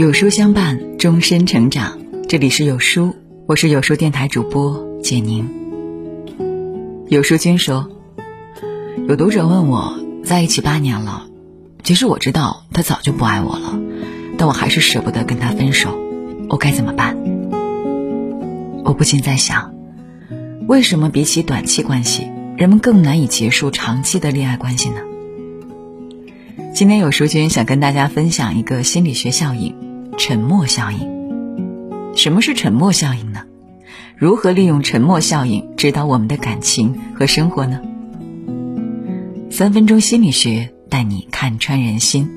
有书相伴，终身成长。这里是有书，我是有书电台主播简宁。有书君说，有读者问我，在一起八年了，其实我知道他早就不爱我了，但我还是舍不得跟他分手，我该怎么办？我不禁在想，为什么比起短期关系，人们更难以结束长期的恋爱关系呢？今天有书君想跟大家分享一个心理学效应——沉默效应。什么是沉默效应呢？如何利用沉默效应指导我们的感情和生活呢？三分钟心理学带你看穿人心。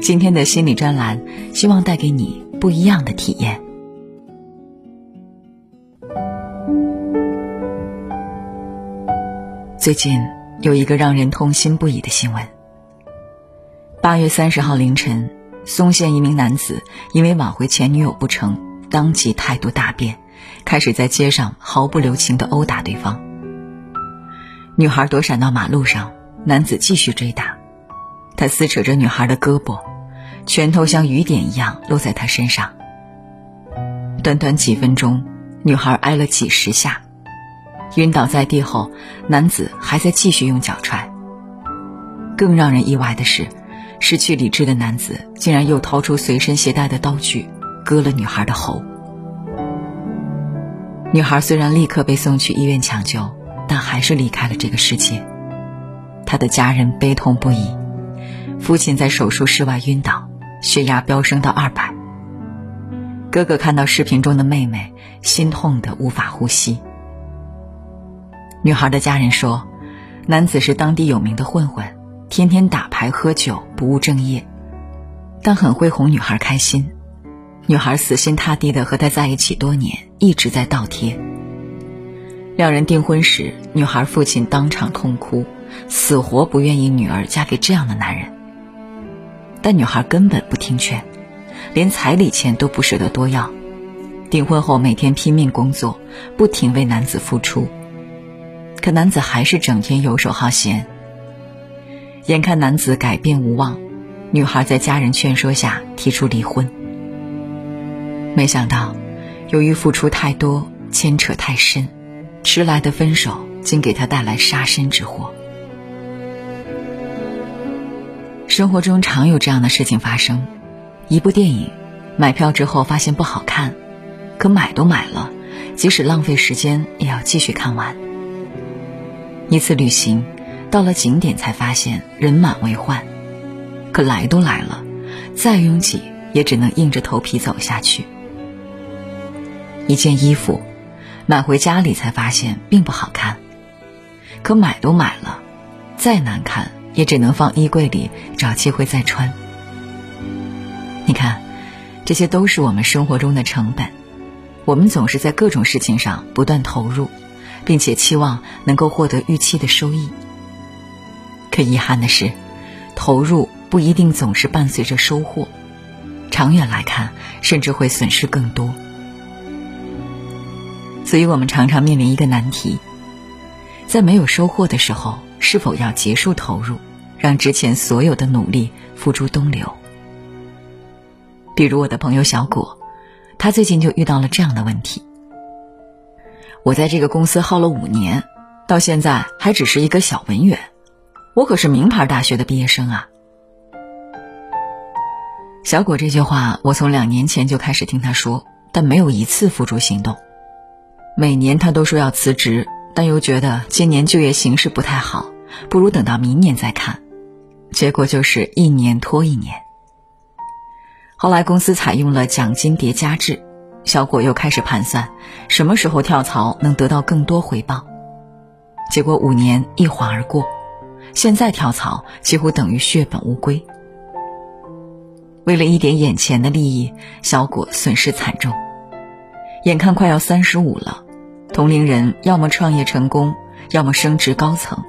今天的心理专栏，希望带给你不一样的体验。最近有一个让人痛心不已的新闻。八月三十号凌晨，松县一名男子因为挽回前女友不成，当即态度大变，开始在街上毫不留情的殴打对方。女孩躲闪到马路上，男子继续追打，他撕扯着女孩的胳膊，拳头像雨点一样落在她身上。短短几分钟，女孩挨了几十下，晕倒在地后，男子还在继续用脚踹。更让人意外的是。失去理智的男子竟然又掏出随身携带的刀具，割了女孩的喉。女孩虽然立刻被送去医院抢救，但还是离开了这个世界。她的家人悲痛不已，父亲在手术室外晕倒，血压飙升到二百。哥哥看到视频中的妹妹，心痛的无法呼吸。女孩的家人说，男子是当地有名的混混。天天打牌喝酒，不务正业，但很会哄女孩开心。女孩死心塌地的和他在一起多年，一直在倒贴。两人订婚时，女孩父亲当场痛哭，死活不愿意女儿嫁给这样的男人。但女孩根本不听劝，连彩礼钱都不舍得多要。订婚后每天拼命工作，不停为男子付出，可男子还是整天游手好闲。眼看男子改变无望，女孩在家人劝说下提出离婚。没想到，由于付出太多、牵扯太深，迟来的分手竟给她带来杀身之祸。生活中常有这样的事情发生：一部电影，买票之后发现不好看，可买都买了，即使浪费时间也要继续看完。一次旅行。到了景点才发现人满为患，可来都来了，再拥挤也只能硬着头皮走下去。一件衣服买回家里才发现并不好看，可买都买了，再难看也只能放衣柜里找机会再穿。你看，这些都是我们生活中的成本，我们总是在各种事情上不断投入，并且期望能够获得预期的收益。可遗憾的是，投入不一定总是伴随着收获，长远来看，甚至会损失更多。所以我们常常面临一个难题：在没有收获的时候，是否要结束投入，让之前所有的努力付诸东流？比如我的朋友小果，他最近就遇到了这样的问题：我在这个公司耗了五年，到现在还只是一个小文员。我可是名牌大学的毕业生啊！小果这句话，我从两年前就开始听他说，但没有一次付诸行动。每年他都说要辞职，但又觉得今年就业形势不太好，不如等到明年再看。结果就是一年拖一年。后来公司采用了奖金叠加制，小果又开始盘算什么时候跳槽能得到更多回报。结果五年一晃而过。现在跳槽几乎等于血本无归。为了一点眼前的利益，小果损失惨重。眼看快要三十五了，同龄人要么创业成功，要么升职高层，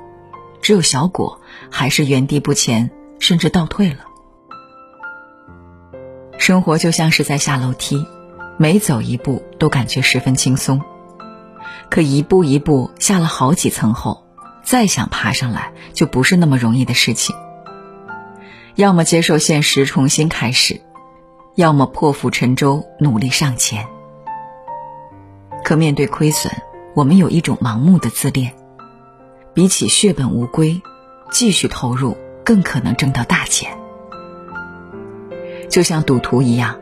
只有小果还是原地不前，甚至倒退了。生活就像是在下楼梯，每走一步都感觉十分轻松，可一步一步下了好几层后。再想爬上来，就不是那么容易的事情。要么接受现实，重新开始；要么破釜沉舟，努力上前。可面对亏损，我们有一种盲目的自恋，比起血本无归，继续投入更可能挣到大钱。就像赌徒一样，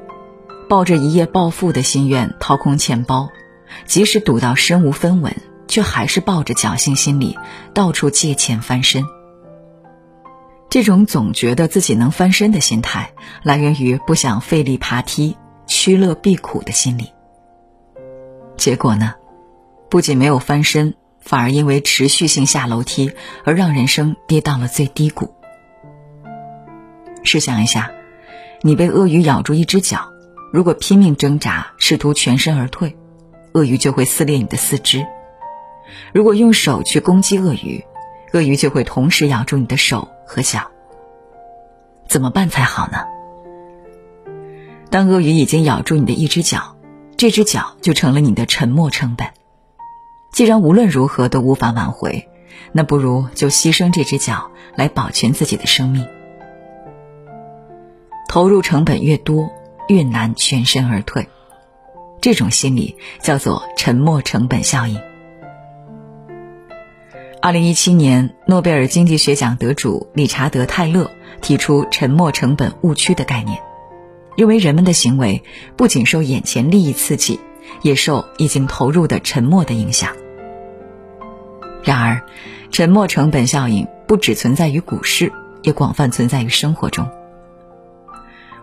抱着一夜暴富的心愿掏空钱包，即使赌到身无分文，却还是抱着侥幸心理到处借钱翻身。这种总觉得自己能翻身的心态，来源于不想费力爬梯、趋乐避苦的心理。结果呢，不仅没有翻身，反而因为持续性下楼梯而让人生跌到了最低谷。试想一下，你被鳄鱼咬住一只脚，如果拼命挣扎，试图全身而退，鳄鱼就会撕裂你的四肢；如果用手去攻击鳄鱼，鳄鱼就会同时咬住你的手和脚。怎么办才好呢？当鳄鱼已经咬住你的一只脚。这只脚就成了你的沉没成本。既然无论如何都无法挽回，那不如就牺牲这只脚来保全自己的生命。投入成本越多，越难全身而退。这种心理叫做沉没成本效应。二零一七年，诺贝尔经济学奖得主理查德·泰勒提出沉没成本误区的概念。认为人们的行为不仅受眼前利益刺激，也受已经投入的沉没的影响。然而，沉没成本效应不只存在于股市，也广泛存在于生活中。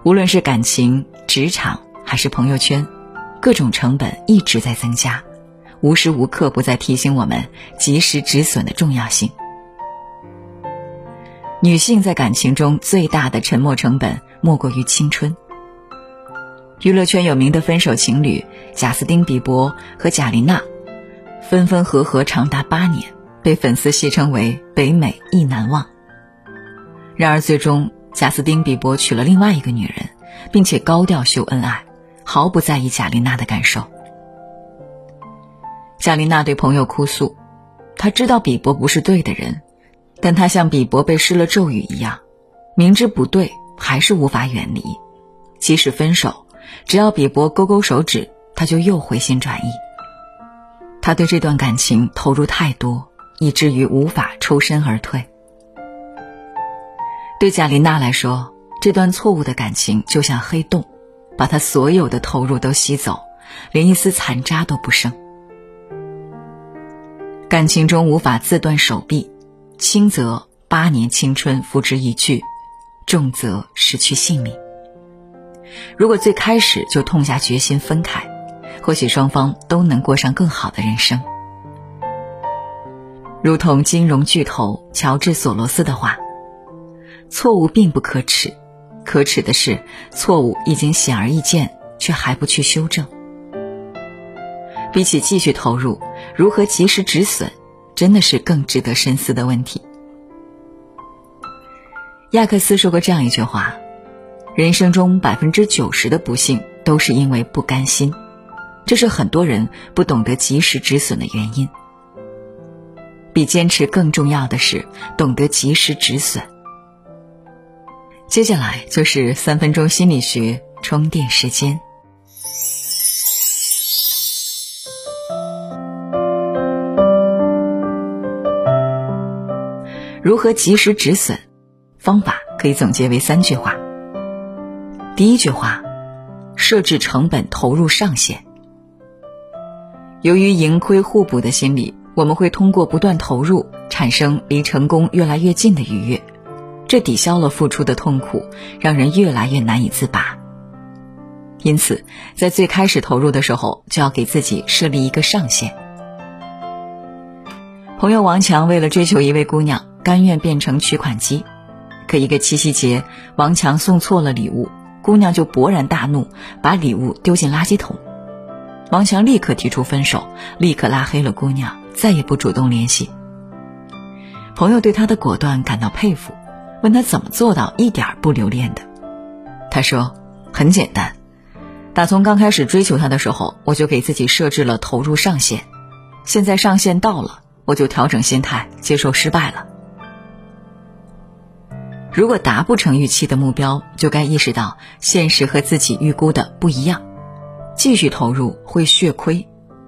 无论是感情、职场还是朋友圈，各种成本一直在增加，无时无刻不在提醒我们及时止损的重要性。女性在感情中最大的沉没成本，莫过于青春。娱乐圈有名的分手情侣贾斯汀·比伯和贾琳娜，分分合合长达八年，被粉丝戏称为“北美意难忘”。然而，最终贾斯汀·比伯娶了另外一个女人，并且高调秀恩爱，毫不在意贾琳娜的感受。贾琳娜对朋友哭诉：“她知道比伯不是对的人，但她像比伯被施了咒语一样，明知不对还是无法远离，即使分手。”只要比伯勾勾手指，他就又回心转意。他对这段感情投入太多，以至于无法抽身而退。对贾琳娜来说，这段错误的感情就像黑洞，把她所有的投入都吸走，连一丝残渣都不剩。感情中无法自断手臂，轻则八年青春付之一炬，重则失去性命。如果最开始就痛下决心分开，或许双方都能过上更好的人生。如同金融巨头乔治·索罗斯的话：“错误并不可耻，可耻的是错误已经显而易见，却还不去修正。”比起继续投入，如何及时止损，真的是更值得深思的问题。亚克斯说过这样一句话。人生中百分之九十的不幸都是因为不甘心，这是很多人不懂得及时止损的原因。比坚持更重要的是懂得及时止损。接下来就是三分钟心理学充电时间。如何及时止损？方法可以总结为三句话。第一句话，设置成本投入上限。由于盈亏互补的心理，我们会通过不断投入，产生离成功越来越近的愉悦，这抵消了付出的痛苦，让人越来越难以自拔。因此，在最开始投入的时候，就要给自己设立一个上限。朋友王强为了追求一位姑娘，甘愿变成取款机，可一个七夕节，王强送错了礼物。姑娘就勃然大怒，把礼物丢进垃圾桶。王强立刻提出分手，立刻拉黑了姑娘，再也不主动联系。朋友对他的果断感到佩服，问他怎么做到一点不留恋的。他说：“很简单，打从刚开始追求他的时候，我就给自己设置了投入上限。现在上限到了，我就调整心态，接受失败了。”如果达不成预期的目标，就该意识到现实和自己预估的不一样，继续投入会血亏，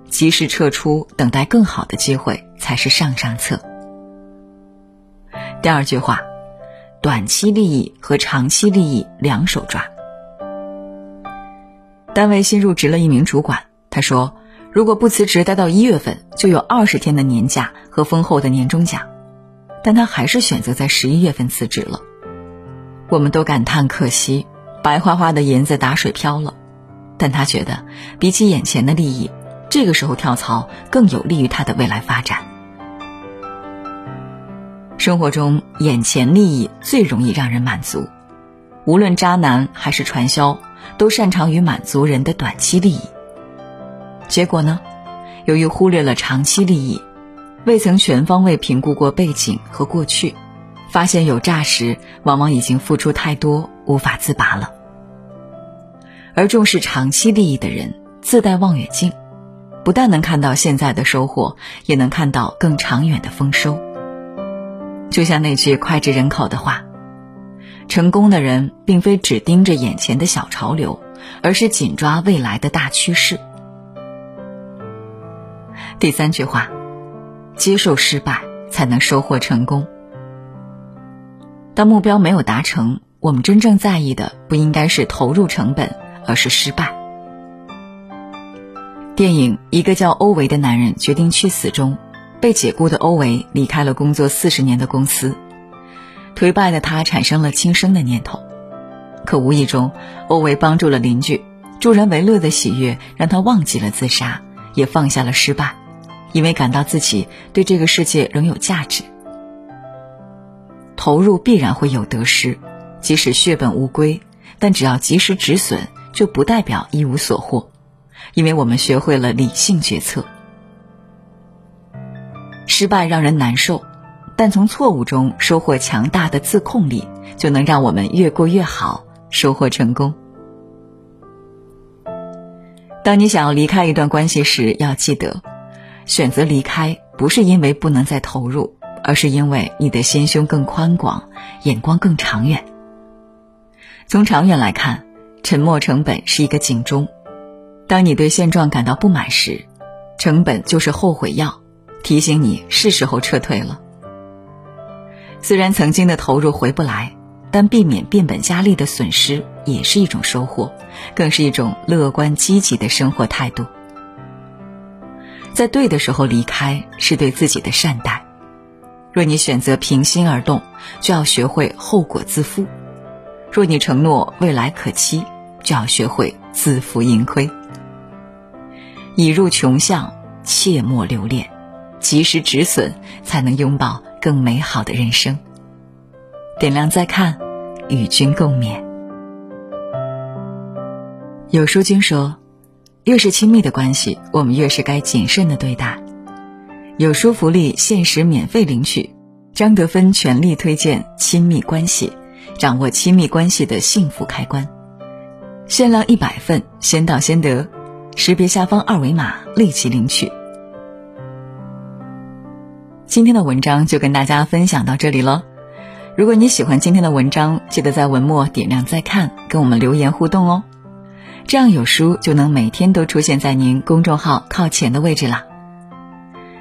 及时撤出，等待更好的机会才是上上策。第二句话，短期利益和长期利益两手抓。单位新入职了一名主管，他说：“如果不辞职待到一月份，就有二十天的年假和丰厚的年终奖。”但他还是选择在十一月份辞职了。我们都感叹可惜，白花花的银子打水漂了。但他觉得，比起眼前的利益，这个时候跳槽更有利于他的未来发展。生活中，眼前利益最容易让人满足，无论渣男还是传销。都擅长于满足人的短期利益，结果呢？由于忽略了长期利益，未曾全方位评估过背景和过去，发现有诈时，往往已经付出太多，无法自拔了。而重视长期利益的人，自带望远镜，不但能看到现在的收获，也能看到更长远的丰收。就像那句脍炙人口的话。成功的人并非只盯着眼前的小潮流，而是紧抓未来的大趋势。第三句话，接受失败才能收获成功。当目标没有达成，我们真正在意的不应该是投入成本，而是失败。电影《一个叫欧维的男人决定去死》中，被解雇的欧维离开了工作四十年的公司。颓败的他产生了轻生的念头，可无意中，欧维帮助了邻居，助人为乐的喜悦让他忘记了自杀，也放下了失败，因为感到自己对这个世界仍有价值。投入必然会有得失，即使血本无归，但只要及时止损，就不代表一无所获，因为我们学会了理性决策。失败让人难受。但从错误中收获强大的自控力，就能让我们越过越好，收获成功。当你想要离开一段关系时，要记得，选择离开不是因为不能再投入，而是因为你的心胸更宽广，眼光更长远。从长远来看，沉默成本是一个警钟。当你对现状感到不满时，成本就是后悔药，提醒你是时候撤退了。虽然曾经的投入回不来，但避免变本加厉的损失也是一种收获，更是一种乐观积极的生活态度。在对的时候离开，是对自己的善待。若你选择平心而动，就要学会后果自负；若你承诺未来可期，就要学会自负盈亏。已入穷巷，切莫留恋，及时止损，才能拥抱。更美好的人生。点亮再看，与君共勉。有书君说，越是亲密的关系，我们越是该谨慎的对待。有书福利限时免费领取，张德芬全力推荐亲密关系，掌握亲密关系的幸福开关。限量一百份，先到先得，识别下方二维码立即领取。今天的文章就跟大家分享到这里了。如果你喜欢今天的文章，记得在文末点亮再看，跟我们留言互动哦。这样有书就能每天都出现在您公众号靠前的位置啦。